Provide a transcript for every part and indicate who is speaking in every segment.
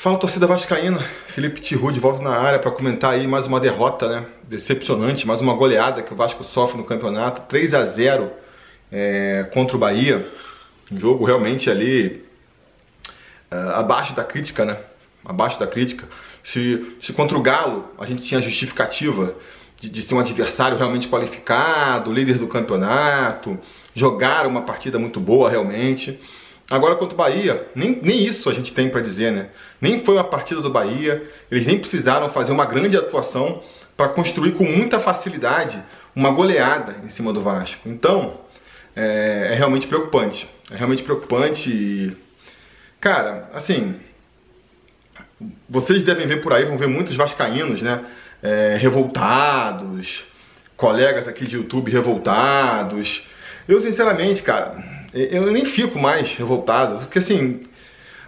Speaker 1: Fala torcida vascaína, Felipe Tiru de volta na área para comentar aí mais uma derrota, né? Decepcionante, mais uma goleada que o Vasco sofre no campeonato, 3 a 0 é, contra o Bahia. Um jogo realmente ali é, abaixo da crítica, né? Abaixo da crítica. Se, se contra o Galo a gente tinha justificativa de, de ser um adversário realmente qualificado, líder do campeonato, jogar uma partida muito boa realmente. Agora contra o Bahia, nem, nem isso a gente tem para dizer, né? Nem foi uma partida do Bahia, eles nem precisaram fazer uma grande atuação para construir com muita facilidade uma goleada em cima do Vasco. Então, é, é realmente preocupante. É realmente preocupante e. Cara, assim. Vocês devem ver por aí, vão ver muitos vascaínos, né? É, revoltados, colegas aqui de YouTube revoltados. Eu, sinceramente, cara, eu nem fico mais revoltado, porque assim,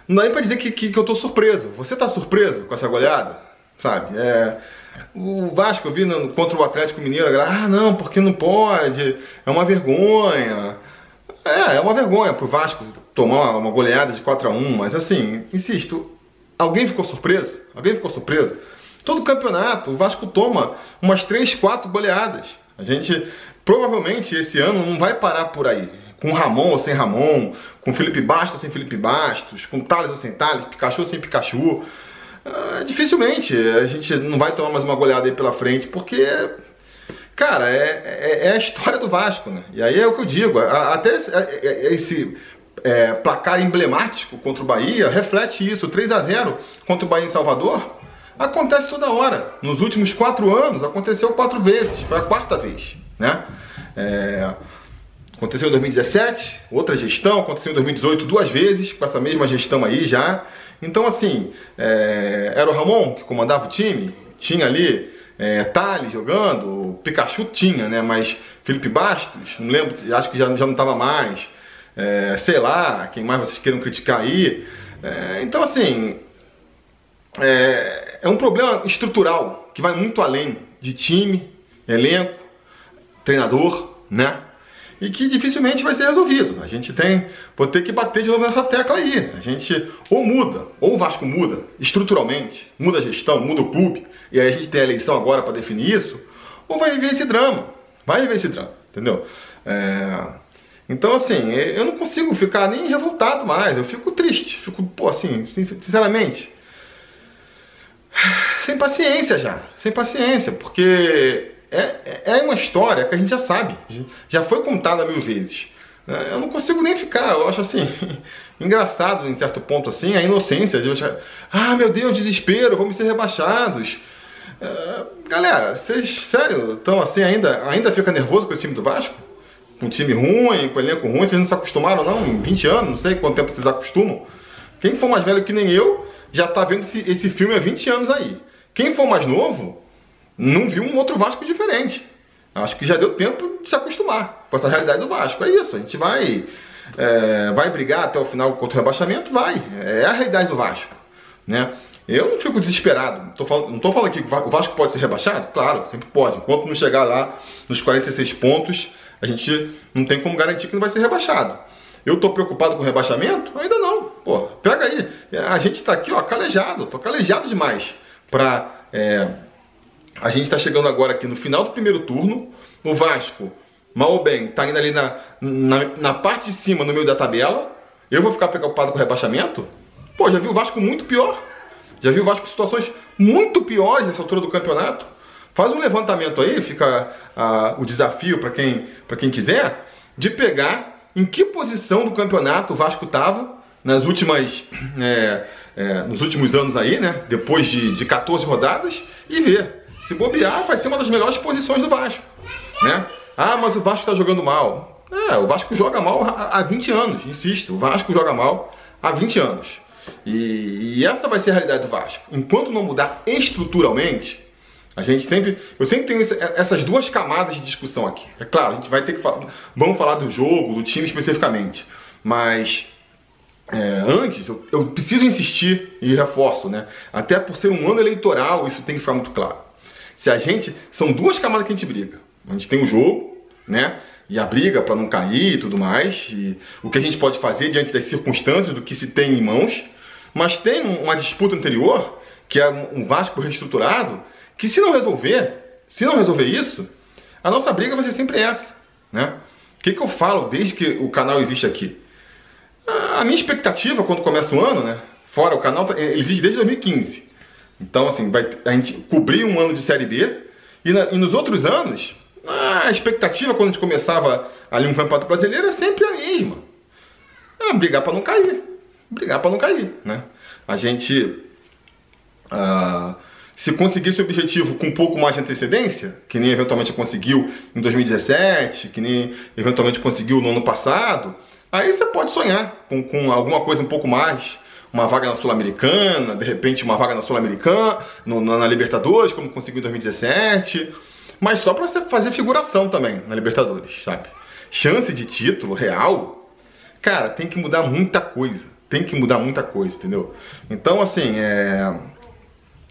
Speaker 1: não dá nem pra dizer que, que, que eu tô surpreso. Você tá surpreso com essa goleada? Sabe? É, o Vasco, eu vi no, contra o Atlético Mineiro, ah, não, porque não pode, é uma vergonha. É, é uma vergonha pro Vasco tomar uma goleada de 4 a 1 mas assim, insisto, alguém ficou surpreso? Alguém ficou surpreso? Todo campeonato, o Vasco toma umas 3, 4 goleadas. A gente provavelmente esse ano não vai parar por aí com Ramon ou sem Ramon, com Felipe Bastos ou sem Felipe Bastos, com Thales ou sem Thales, Pikachu ou sem Pikachu. Uh, dificilmente a gente não vai tomar mais uma goleada aí pela frente, porque, cara, é, é, é, a história do Vasco, né? E aí é o que eu digo, até esse é, placar emblemático contra o Bahia reflete isso, 3 a 0 contra o Bahia em Salvador. Acontece toda hora. Nos últimos quatro anos aconteceu quatro vezes, foi a quarta vez, né? É, Aconteceu em 2017, outra gestão, aconteceu em 2018 duas vezes, com essa mesma gestão aí já. Então, assim, é, era o Ramon que comandava o time, tinha ali é, Thales jogando, Pikachu tinha, né? Mas Felipe Bastos, não lembro, acho que já, já não estava mais. É, sei lá, quem mais vocês queiram criticar aí. É, então, assim, é, é um problema estrutural que vai muito além de time, elenco, treinador, né? E que dificilmente vai ser resolvido. A gente tem, vou ter que bater de novo nessa tecla aí. A gente ou muda, ou o Vasco muda estruturalmente, muda a gestão, muda o clube, e aí a gente tem a eleição agora para definir isso, ou vai viver esse drama. Vai viver esse drama, entendeu? É... Então, assim, eu não consigo ficar nem revoltado mais, eu fico triste, fico, pô, assim, sinceramente, sem paciência já, sem paciência, porque é, é uma história que a gente já sabe, já foi contada mil vezes. Né? Eu não consigo nem ficar, eu acho assim, engraçado em certo ponto assim, a inocência de achar, ah meu Deus, desespero, vamos ser rebaixados. É, galera, vocês, sério, estão assim ainda, ainda fica nervoso com esse time do Vasco? Com um time ruim, com elenco ruim, vocês não se acostumaram não? Em 20 anos, não sei quanto tempo vocês acostumam. Quem for mais velho que nem eu, já está vendo esse, esse filme há 20 anos aí. Quem for mais novo, não viu um outro Vasco diferente. Acho que já deu tempo de se acostumar com essa realidade do Vasco. É isso, a gente vai, é, vai brigar até o final contra o rebaixamento? Vai. É a realidade do Vasco. Né? Eu não fico desesperado. Tô falando, não estou falando que o Vasco pode ser rebaixado? Claro, sempre pode. Enquanto não chegar lá nos 46 pontos, a gente não tem como garantir que não vai ser rebaixado. Eu estou preocupado com rebaixamento? Ainda não. Pô, pega aí. A gente está aqui, ó, calejado. Tô calejado demais para é, a gente está chegando agora aqui no final do primeiro turno. O Vasco, mal ou bem, está indo ali na, na, na, parte de cima, no meio da tabela. Eu vou ficar preocupado com o rebaixamento? Pô, já vi o Vasco muito pior. Já vi o Vasco em situações muito piores nessa altura do campeonato. Faz um levantamento aí, fica uh, o desafio para quem, quem quiser, de pegar em que posição do campeonato o Vasco estava nas últimas, é, é, nos últimos anos aí, né? Depois de, de 14 rodadas e ver se bobear, vai ser uma das melhores posições do Vasco. Né? Ah, mas o Vasco está jogando mal. É, o Vasco joga mal há 20 anos, insisto. O Vasco joga mal há 20 anos. E, e, essa vai ser a realidade do Vasco. Enquanto não mudar estruturalmente, a gente sempre. Eu sempre tenho essas duas camadas de discussão aqui. É claro, a gente vai ter que falar. Vamos falar do jogo, do time especificamente. Mas é, antes, eu, eu, preciso insistir e reforço, né? Até por ser um ano eleitoral, isso tem que ficar muito claro. Se a gente. São duas camadas que a gente briga. A gente tem o jogo, né? E a briga para não cair e tudo mais. E o que a gente pode fazer diante das circunstâncias, do que se tem em mãos. Mas tem uma disputa anterior, que é um Vasco reestruturado, que se não resolver, se não resolver isso, a nossa briga vai ser sempre essa, né? O que, que eu falo desde que o canal existe aqui? A minha expectativa quando começa o ano, né? Fora o canal, ele existe desde 2015. Então, assim, vai, a gente cobrir um ano de Série B. E, na, e nos outros anos, a expectativa quando a gente começava ali um campeonato brasileiro é sempre a mesma. É brigar para não cair. Brigar para não cair, né? A gente... Uh, se conseguisse o objetivo com um pouco mais de antecedência, que nem eventualmente conseguiu em 2017, que nem eventualmente conseguiu no ano passado, aí você pode sonhar com, com alguma coisa um pouco mais. Uma vaga na Sul-Americana, de repente uma vaga na Sul-Americana, na Libertadores, como conseguiu em 2017. Mas só para fazer figuração também na Libertadores, sabe? Chance de título real, cara, tem que mudar muita coisa. Tem que mudar muita coisa, entendeu? Então, assim, é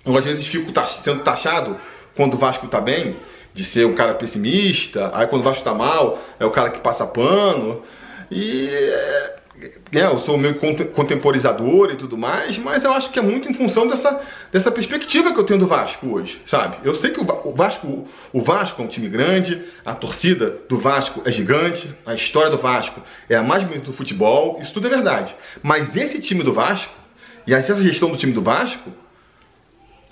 Speaker 1: eu às vezes fico sendo taxado quando o Vasco tá bem, de ser um cara pessimista, aí quando o Vasco tá mal, é o cara que passa pano. E é, né, eu sou meio contemporizador e tudo mais, mas eu acho que é muito em função dessa, dessa perspectiva que eu tenho do Vasco hoje, sabe? Eu sei que o Vasco, o Vasco é um time grande, a torcida do Vasco é gigante, a história do Vasco é a mais bonita do futebol, isso tudo é verdade. Mas esse time do Vasco, e essa gestão do time do Vasco,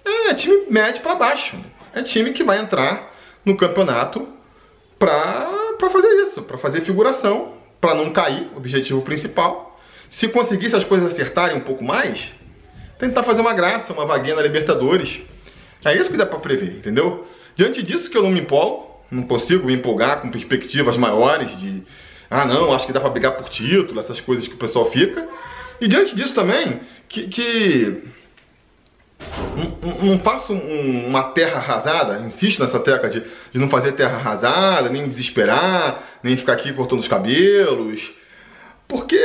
Speaker 1: é time médio para baixo. É time que vai entrar no campeonato para fazer isso, para fazer figuração, para não cair, objetivo principal. Se conseguisse as coisas acertarem um pouco mais, tentar fazer uma graça, uma vaguinha na Libertadores. É isso que dá para prever, entendeu? Diante disso que eu não me empolgo, não consigo me empolgar com perspectivas maiores de ah não, acho que dá para brigar por título, essas coisas que o pessoal fica. E diante disso também, que, que não, faço um, uma terra arrasada, insisto nessa tecla de, de não fazer terra arrasada, nem desesperar, nem ficar aqui cortando os cabelos, porque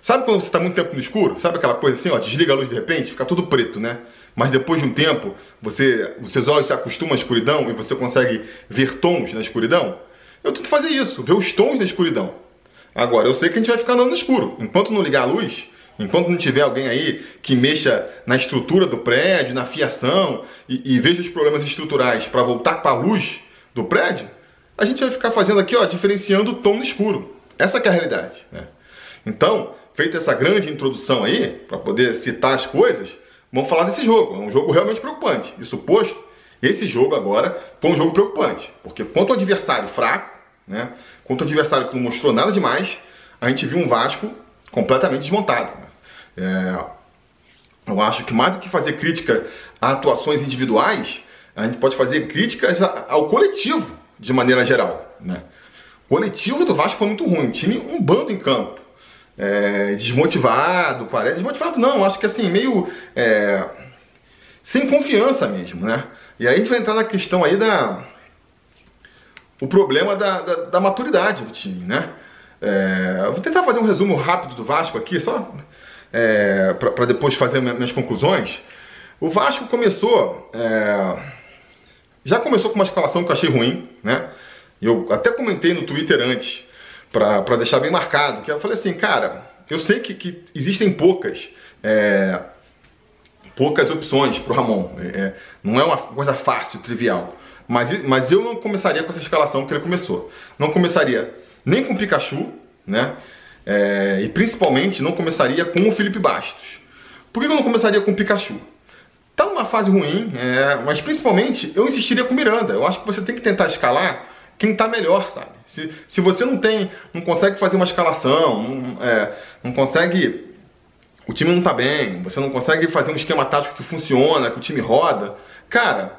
Speaker 1: sabe quando você está muito tempo no escuro? Sabe aquela coisa assim, ó, desliga a luz de repente, fica tudo preto, né? Mas depois de um tempo, você, os seus olhos se acostumam à escuridão e você consegue ver tons na escuridão? Eu tento fazer isso, ver os tons na escuridão. Agora, eu sei que a gente vai ficar andando no escuro. Enquanto não ligar a luz, Enquanto não tiver alguém aí que mexa na estrutura do prédio, na fiação e, e veja os problemas estruturais para voltar para a luz do prédio, a gente vai ficar fazendo aqui, ó, diferenciando o tom no escuro. Essa é a realidade. Né? Então, feita essa grande introdução aí, para poder citar as coisas, vamos falar desse jogo. É um jogo realmente preocupante. Isso posto, esse jogo agora foi um jogo preocupante. Porque quanto o adversário fraco, né, quanto o adversário que não mostrou nada demais, a gente viu um Vasco completamente desmontado. É, eu acho que mais do que fazer crítica a atuações individuais, a gente pode fazer críticas ao coletivo de maneira geral. Né? O coletivo do Vasco foi muito ruim, o time um bando em campo. É, desmotivado, parece. Desmotivado não, acho que assim, meio. É, sem confiança mesmo, né? E aí a gente vai entrar na questão aí da. O problema da, da, da maturidade do time, né? É, vou tentar fazer um resumo rápido do Vasco aqui, só é, para depois fazer minhas conclusões. O Vasco começou. É, já começou com uma escalação que eu achei ruim, né? Eu até comentei no Twitter antes, para deixar bem marcado, que eu falei assim, cara, eu sei que, que existem poucas. É, poucas opções para o Ramon. É, é, não é uma coisa fácil, trivial. Mas, mas eu não começaria com essa escalação que ele começou. Não começaria nem com Pikachu, né? É, e principalmente não começaria com o Felipe Bastos. Por que eu não começaria com o Pikachu? Tá numa fase ruim, é, mas principalmente eu insistiria com o Miranda. Eu acho que você tem que tentar escalar quem tá melhor, sabe? Se, se você não tem, não consegue fazer uma escalação, não, é, não consegue. O time não tá bem, você não consegue fazer um esquema tático que funciona, que o time roda, cara,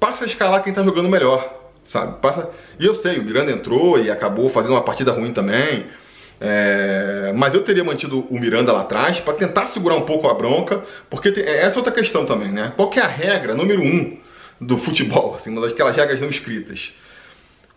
Speaker 1: passa a escalar quem tá jogando melhor, sabe? Passa. E eu sei, o Miranda entrou e acabou fazendo uma partida ruim também. É, mas eu teria mantido o Miranda lá atrás para tentar segurar um pouco a bronca, porque tem, é, essa é outra questão também, né? Qual é a regra número um do futebol, assim, uma daquelas regras não escritas?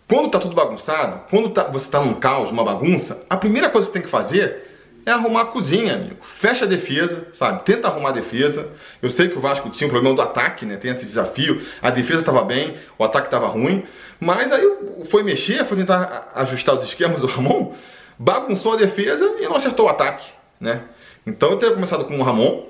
Speaker 1: Quando tá tudo bagunçado, quando tá, você tá num caos, uma bagunça, a primeira coisa que você tem que fazer é arrumar a cozinha, amigo. Fecha a defesa, sabe? Tenta arrumar a defesa. Eu sei que o Vasco tinha um problema do ataque, né? Tem esse desafio. A defesa estava bem, o ataque estava ruim. Mas aí foi mexer, foi tentar ajustar os esquemas do Ramon bagunçou a defesa e não acertou o ataque, né? Então eu teria começado com o Ramon,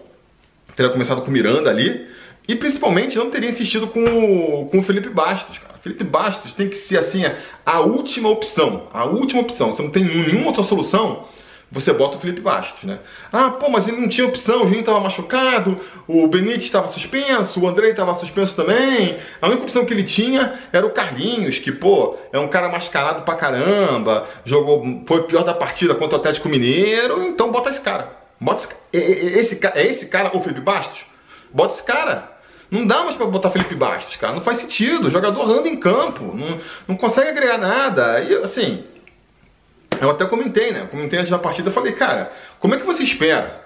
Speaker 1: teria começado com o Miranda ali, e principalmente não teria insistido com o, com o Felipe Bastos, cara. Felipe Bastos tem que ser assim a última opção, a última opção. Você não tem nenhuma outra solução, você bota o Felipe Bastos, né? Ah, pô, mas ele não tinha opção, o Juninho estava machucado, o Benítez estava suspenso, o Andrei estava suspenso também. A única opção que ele tinha era o Carlinhos, que, pô, é um cara mascarado pra caramba, jogou, foi pior da partida contra o Atlético Mineiro, então bota esse cara. Bota esse, esse, é esse cara o Felipe Bastos? Bota esse cara. Não dá mais para botar Felipe Bastos, cara. Não faz sentido. O jogador anda em campo, não, não consegue agregar nada. E assim, eu até comentei, né? Comentei antes da partida, eu falei, cara, como é que você espera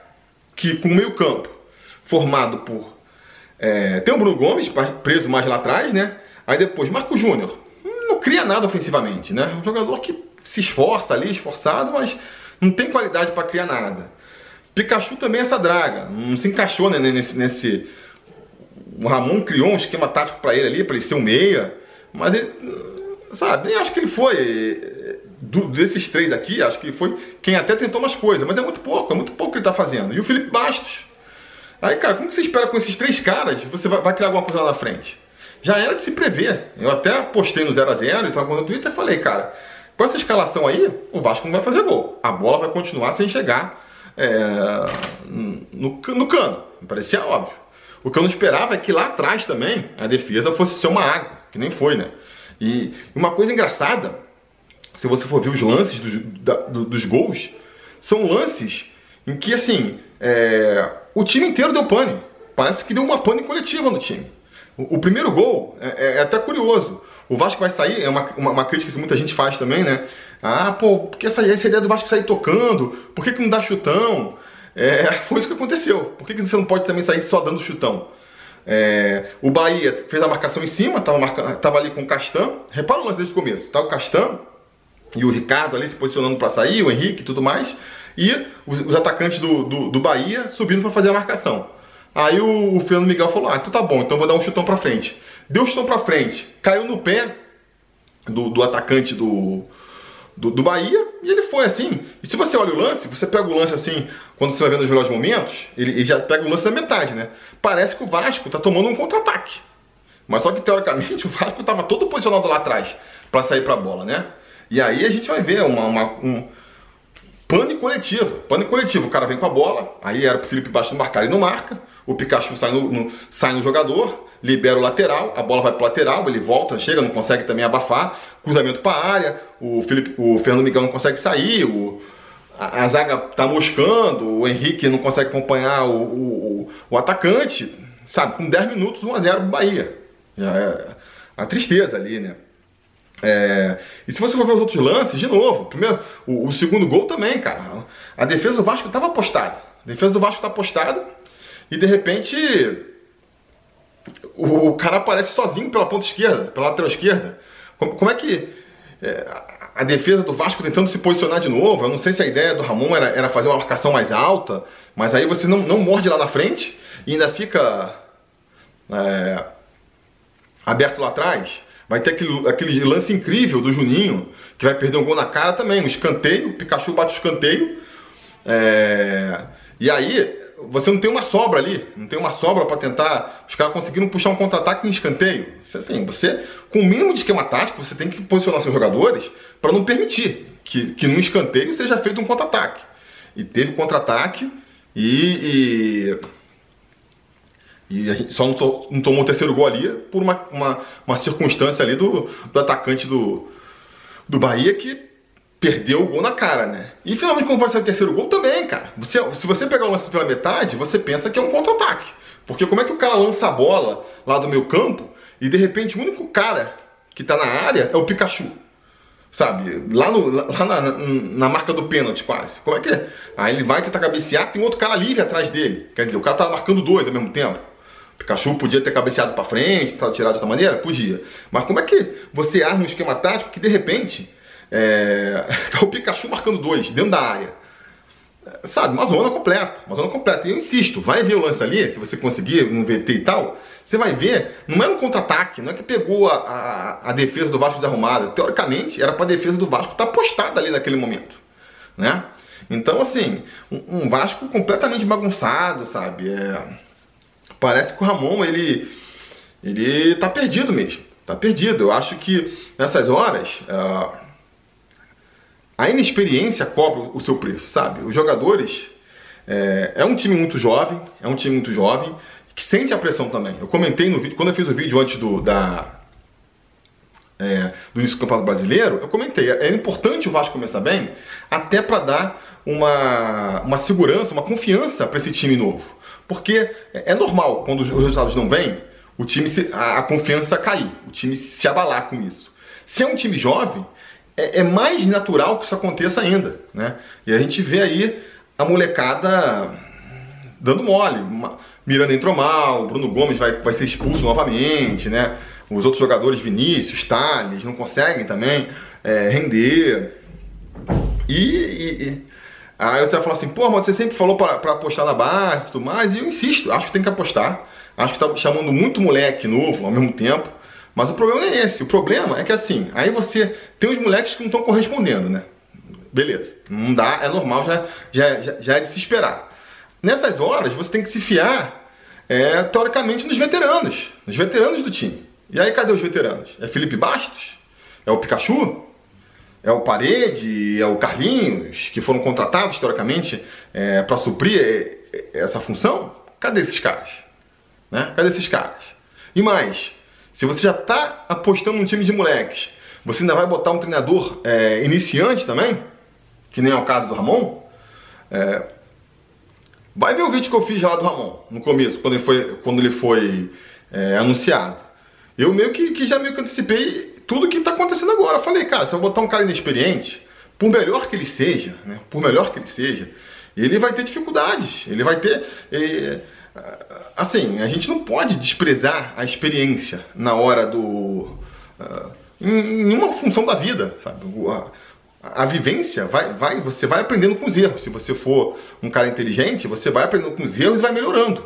Speaker 1: que com o meio campo formado por. É, tem o Bruno Gomes preso mais lá atrás, né? Aí depois Marco Júnior. Não cria nada ofensivamente, né? Um jogador que se esforça ali, esforçado, mas não tem qualidade para criar nada. Pikachu também é essa draga, não se encaixou né, nesse, nesse. O Ramon criou um esquema tático para ele ali, para ele ser um meia, mas ele, sabe, nem acho que ele foi do, desses três aqui, acho que foi quem até tentou umas coisas, mas é muito pouco, é muito pouco que ele está fazendo. E o Felipe Bastos. Aí, cara, como que você espera com esses três caras você vai, vai criar alguma coisa lá na frente? Já era de se prever. Eu até postei no 0x0 e estava no Twitter e falei, cara, com essa escalação aí, o Vasco não vai fazer gol. A bola vai continuar sem chegar é, no, no cano. Parecia óbvio. O que eu não esperava é que lá atrás também a defesa fosse ser uma água, que nem foi, né? E uma coisa engraçada se você for ver os lances dos, da, dos gols, são lances em que, assim, é, o time inteiro deu pane. Parece que deu uma pane coletiva no time. O, o primeiro gol é, é, é, até curioso. O Vasco vai sair, é uma, uma, uma, crítica que muita gente faz também, né? Ah, pô, porque essa, essa ideia do Vasco sair tocando? Por que, que não dá chutão? É, foi isso que aconteceu. Por que, que você não pode também sair só dando chutão? É, o Bahia fez a marcação em cima, tava, marca, ali com o Castan. Repara o lance desde o começo. Tá o Castan, e o Ricardo ali se posicionando para sair, o Henrique e tudo mais, e os, os atacantes do, do, do, Bahia subindo para fazer a marcação. Aí o, o Fernando Miguel falou: Ah, então tá bom, então vou dar um chutão para frente. Deu um chutão para frente, caiu no pé do, do atacante do, do, do, Bahia e ele foi assim. E se você olha o lance, você pega o lance assim, quando você vai vendo os melhores momentos, ele, ele já pega o lance da metade, né? Parece que o Vasco tá tomando um contra-ataque. Mas só que teoricamente o Vasco estava todo posicionado lá atrás para sair para a bola, né? E aí a gente vai ver uma, uma, um pânico coletivo. Pânico coletivo. O cara vem com a bola, aí era pro Felipe Bastos marcar, ele não marca. O Pikachu sai no, no, sai no jogador, libera o lateral, a bola vai pro lateral, ele volta, chega, não consegue também abafar. Cruzamento para a área, o, Felipe, o Fernando Miguel não consegue sair, o, a, a, zaga tá moscando, o Henrique não consegue acompanhar o, o, o atacante. Sabe, com 10 minutos, 1x0 pro Bahia. Já é a tristeza ali, né? É, e se você for ver os outros lances, de novo, primeiro, o, o segundo gol também, cara. A defesa do Vasco estava apostada. A defesa do Vasco está apostada e de repente o, o, cara aparece sozinho pela ponta esquerda, pela lateral esquerda. Como, como é que é, a defesa do Vasco tentando se posicionar de novo? Eu não sei se a ideia do Ramon era, era fazer uma marcação mais alta, mas aí você não, não morde lá na frente e ainda fica é, aberto lá atrás. Vai ter aquele, aquele lance incrível do Juninho, que vai perder um gol na cara também, um escanteio, o Pikachu bate o escanteio. É... E aí, você não tem uma sobra ali, não tem uma sobra para tentar. Os caras conseguiram puxar um contra-ataque em escanteio. Assim, você, com o mínimo de esquema tático, você tem que posicionar seus jogadores para não permitir que, que num escanteio seja feito um contra-ataque. E teve contra-ataque e, e e a gente só não, tomou o terceiro gol ali por uma, uma, uma circunstância ali do, do atacante do, do Bahia que perdeu o gol na cara, né? E finalmente, quando vai sair o terceiro gol, também, cara. Você, se você pegar o lance pela metade, você pensa que é um contra-ataque. Porque como é que o cara lança a bola lá do meu campo e de repente o único cara que tá na área é o Pikachu? Sabe? Lá, no, lá na, na, na marca do pênalti, quase. Como é que é? Aí ele vai tentar cabecear, tem outro cara livre atrás dele. Quer dizer, o cara tá marcando dois ao mesmo tempo. Pikachu podia ter cabeceado para frente, tirado de outra maneira? Podia. Mas como é que você arma um esquema tático que de repente é... tá o Pikachu marcando dois dentro da área? Sabe, uma zona completa, uma zona completa. E eu insisto, vai ver o lance ali, se você conseguir no VT e tal, você vai ver, não era um contra-ataque, não é que pegou a, a, a, defesa do Vasco desarrumada. Teoricamente, era para a defesa do Vasco estar tá postada ali naquele momento, né? Então, assim, um, um Vasco completamente bagunçado, sabe? É, parece que o Ramon, ele, ele tá perdido mesmo. Tá perdido. Eu acho que nessas horas. Uh, a inexperiência cobra o seu preço, sabe? Os jogadores. É, é, um time muito jovem, é um time muito jovem, que sente a pressão também. Eu comentei no vídeo, quando eu fiz o vídeo antes do, da, é, do início do Campeonato Brasileiro, eu comentei, é importante o Vasco começar bem, até para dar uma, uma segurança, uma confiança para esse time novo. Porque é, é normal, quando os resultados não vêm, o time se, a, a, confiança cair, o time se abalar com isso. Se é um time jovem, é, é, mais natural que isso aconteça ainda, né? E a gente vê aí a molecada dando mole. Miranda entrou mal, Bruno Gomes vai, vai ser expulso novamente, né? Os outros jogadores, Vinícius, Thales, não conseguem também é, render. E, e, e, aí você vai falar assim, pô, mas você sempre falou para apostar na base e tudo mais, e eu insisto, acho que tem que apostar. Acho que tá chamando muito moleque novo ao mesmo tempo. Mas o problema não é esse. O problema é que assim, aí você tem os moleques que não estão correspondendo, né? Beleza. Não dá, é normal, já, já, já, já é de se esperar. Nessas horas, você tem que se fiar, é, teoricamente, nos veteranos. Nos veteranos do time. E aí, cadê os veteranos? É Felipe Bastos? É o Pikachu? É o Parede? É o Carlinhos? Que foram contratados, teoricamente, é, para suprir essa função? Cadê esses caras? Né? Cadê esses caras? E mais, se você já está apostando num time de moleques, você ainda vai botar um treinador é, iniciante também, que nem é o caso do Ramon. É, vai ver o vídeo que eu fiz lá do Ramon, no começo, quando ele foi, quando ele foi é, anunciado. Eu meio que, que, já meio que antecipei tudo que está acontecendo agora. Eu falei, cara, se eu botar um cara inexperiente, por melhor que ele seja, né, por melhor que ele seja, ele vai ter dificuldades, ele vai ter... É, assim, a gente não pode desprezar a experiência na hora do. Uh, em, em, uma função da vida, sabe? A, a, vivência vai, vai, você vai aprendendo com os erros. Se você for um cara inteligente, você vai aprendendo com os erros e vai melhorando.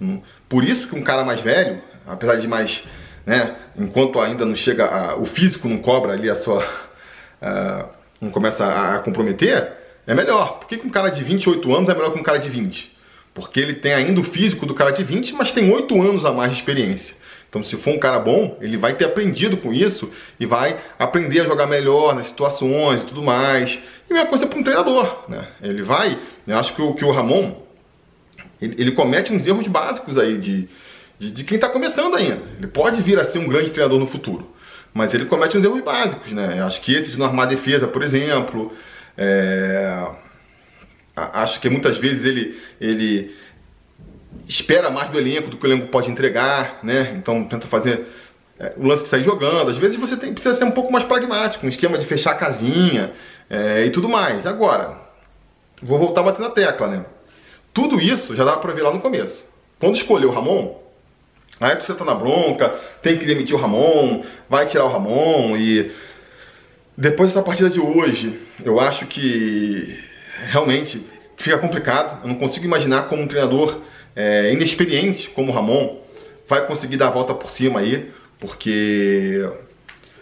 Speaker 1: Hum, por isso que um cara mais velho, apesar de mais, né, enquanto ainda não chega, a, o físico não cobra ali a sua, uh, não começa a, a comprometer, é melhor. Por que, que um cara de 28 anos é melhor que um cara de 20? Porque ele tem ainda o físico do cara de 20, mas tem 8 anos a mais de experiência. Então, se for um cara bom, ele vai ter aprendido com isso e vai aprender a jogar melhor nas situações e tudo mais. E a mesma coisa para um treinador, né? Ele vai, eu acho que o, que o Ramon, ele, ele comete uns erros básicos aí de, de, de quem está começando ainda. Ele pode vir a ser um grande treinador no futuro, mas ele comete uns erros básicos, né? Acho que esse de não armar defesa, por exemplo, é acho que muitas vezes ele, ele espera mais do elenco do que o elenco pode entregar, né? Então tenta fazer é, o lance que sai jogando. Às vezes você tem, precisa ser um pouco mais pragmático, um esquema de fechar a casinha é, e tudo mais. Agora, vou voltar a bater na tecla, né? Tudo isso já dá para ver lá no começo. Quando escolheu o Ramon, aí você tá na bronca, tem que demitir o Ramon, vai tirar o Ramon e depois dessa partida de hoje, eu acho que realmente fica complicado. Eu não consigo imaginar como um treinador é, inexperiente como o Ramon vai conseguir dar a volta por cima aí, porque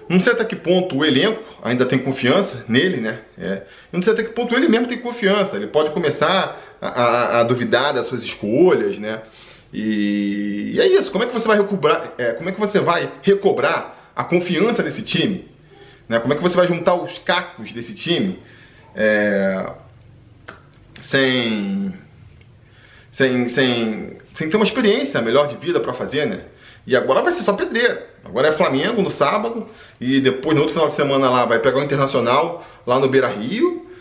Speaker 1: não sei até que ponto o elenco ainda tem confiança nele, né? É. Não sei até que ponto ele mesmo tem confiança. Ele pode começar a, a, duvidar das suas escolhas, né? E, e, é isso. Como é que você vai recobrar? É, como é que você vai recobrar a confiança desse time? Né? Como é que você vai juntar os cacos desse time? É, sem, sem, sem, sem ter uma experiência melhor de vida para fazer, né? E agora vai ser só pedreira. Agora é Flamengo no sábado e depois no outro final de semana lá vai pegar o Internacional lá no Beira Rio.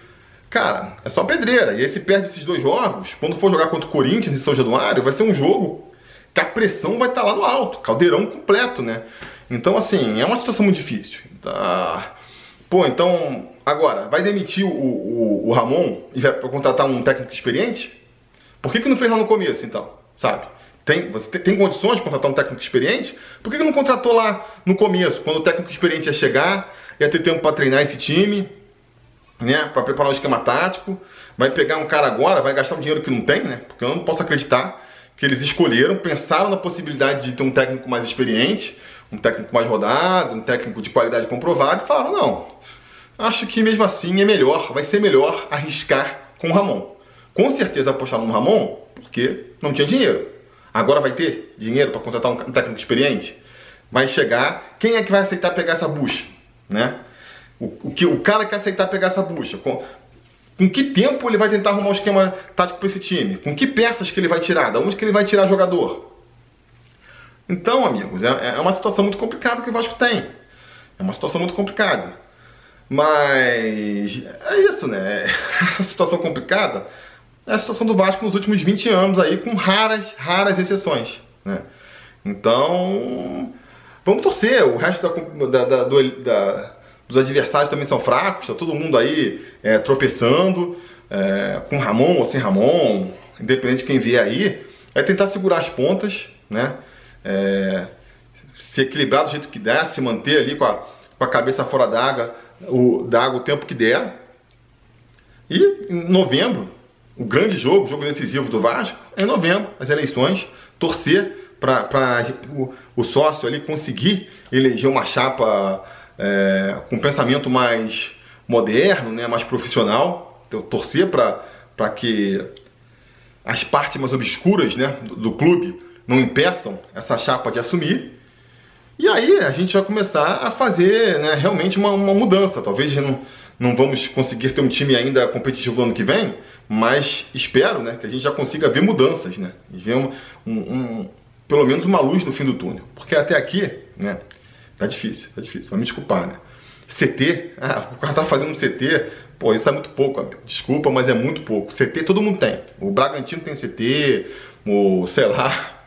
Speaker 1: Cara, é só pedreira. E aí se perde esses dois jogos, quando for jogar contra o Corinthians em São Januário, vai ser um jogo que a pressão vai estar tá lá no alto, caldeirão completo, né? Então, assim, é uma situação muito difícil. Tá? Pô, então, agora, vai demitir o, o, o Ramon e vai contratar um técnico experiente? Por que, que não fez lá no começo, então? Sabe? Tem, você tem, tem condições de contratar um técnico experiente? Por que, que não contratou lá no começo, quando o técnico experiente ia chegar, ia ter tempo para treinar esse time, né? Para preparar um esquema tático? Vai pegar um cara agora, vai gastar um dinheiro que não tem, né? Porque eu não posso acreditar que eles escolheram, pensaram na possibilidade de ter um técnico mais experiente, um técnico mais rodado, um técnico de qualidade comprovada e falaram: não, acho que mesmo assim é melhor, vai ser melhor arriscar com o Ramon. Com certeza apostaram no Ramon porque não tinha dinheiro. Agora vai ter dinheiro para contratar um técnico experiente? Vai chegar, quem é que vai aceitar pegar essa bucha? Né? O, o, que, o cara que aceitar pegar essa bucha, com, com que tempo ele vai tentar arrumar um esquema tático para esse time? Com que peças que ele vai tirar? Da onde que ele vai tirar jogador? Então, amigos, é, é uma situação muito complicada que o Vasco tem. É uma situação muito complicada. Mas é isso, né? Essa situação complicada é a situação do Vasco nos últimos 20 anos aí, com raras, raras exceções. Né? Então, vamos torcer. O resto da, da, do, da, dos adversários também são fracos, tá todo mundo aí é, tropeçando, é, com Ramon ou sem Ramon, independente de quem vier aí, é tentar segurar as pontas, né? É, se equilibrar do jeito que der, se manter ali com a, com a cabeça fora d'água o, d'água o tempo que der. E em novembro, o grande jogo, o jogo decisivo do Vasco, é em novembro, as eleições, torcer para o, o, sócio ali conseguir eleger uma chapa é, com um pensamento mais moderno, né, mais profissional, então, torcer para que as partes mais obscuras né, do, do clube não impeçam essa chapa de assumir. E aí a gente vai começar a fazer né, realmente uma, uma mudança. Talvez não, não vamos conseguir ter um time ainda competitivo ano que vem, mas espero né, que a gente já consiga ver mudanças, né? Ver um, um, um, pelo menos uma luz no fim do túnel. Porque até aqui, né? Tá difícil, tá difícil. Vai me desculpar, né? CT, ah, o cara tá fazendo um CT, pô, isso é muito pouco, amigo. Desculpa, mas é muito pouco. CT todo mundo tem. O Bragantino tem CT, o, sei lá,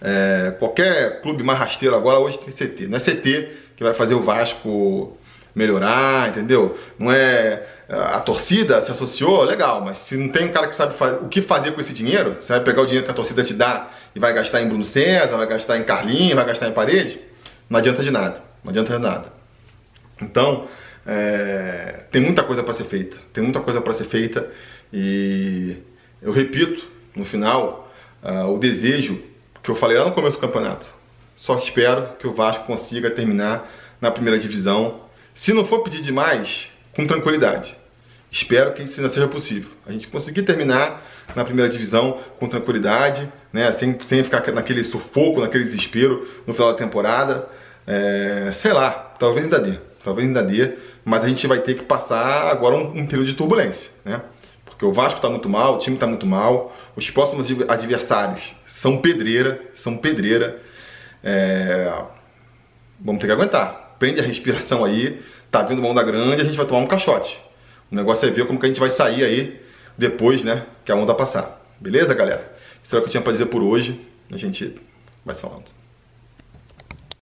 Speaker 1: é, qualquer clube mais rasteiro agora hoje tem CT. Não é CT que vai fazer o Vasco melhorar, entendeu? Não é a torcida se associou, legal, mas se não tem um cara que sabe o que fazer com esse dinheiro, você vai pegar o dinheiro que a torcida te dá e vai gastar em Bruno César, vai gastar em Carlinhos, vai gastar em parede, não adianta de nada, não adianta de nada. Então, é, tem muita coisa para ser feita, tem muita coisa para ser feita e eu repito no final uh, o desejo que eu falei lá no começo do campeonato. Só espero que o Vasco consiga terminar na primeira divisão se não for pedir demais, com tranquilidade. Espero que isso ainda seja possível. A gente conseguir terminar na primeira divisão com tranquilidade, né? sem, sem ficar naquele sufoco, naquele desespero no final da temporada. É, sei lá, talvez ainda dê. Talvez ainda dê, mas a gente vai ter que passar agora um, um período de turbulência, né? Porque o Vasco está muito mal, o time está muito mal, os próximos adversários são pedreira, são pedreira. É, vamos ter que aguentar prende a respiração aí, tá vindo uma onda grande, a gente vai tomar um caixote. O negócio é ver como que a gente vai sair aí depois, né, que a onda passar. Beleza, galera? Isso era o que eu tinha para dizer por hoje. A gente vai falando.